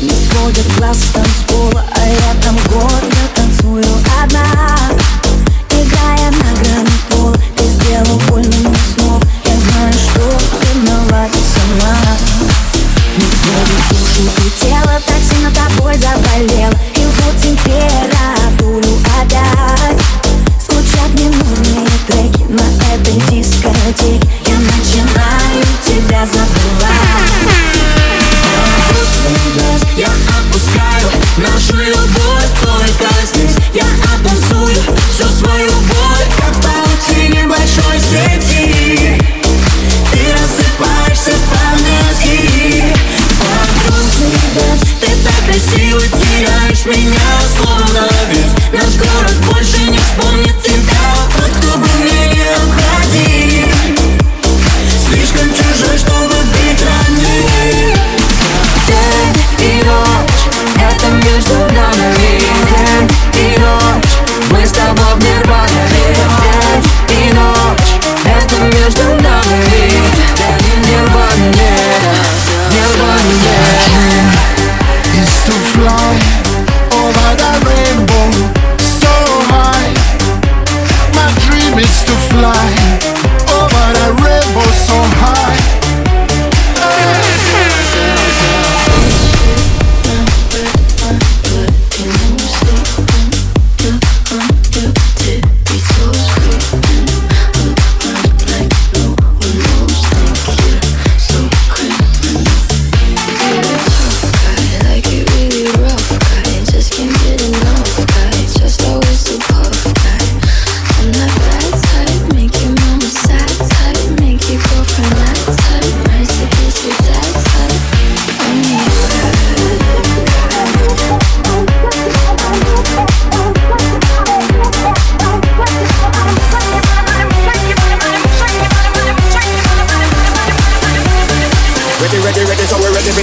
Не сводят глаз с танцпола А я там гордо танцую одна. Играя на грани пола Ты сделал больно мне снова Я знаю, что виновата сама. Не сводит душу и тело Так сильно тобой заболело. И вот температуру опять. Звучат ненужные треки на этой дискотеке всю свою боль Как в паутине большой сети. Ты рассыпаешься в памяти Погрузный дождь Ты так красиво теряешь меня словно ведь Наш город Dream to fly oh, over the rainbow so high.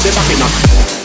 back in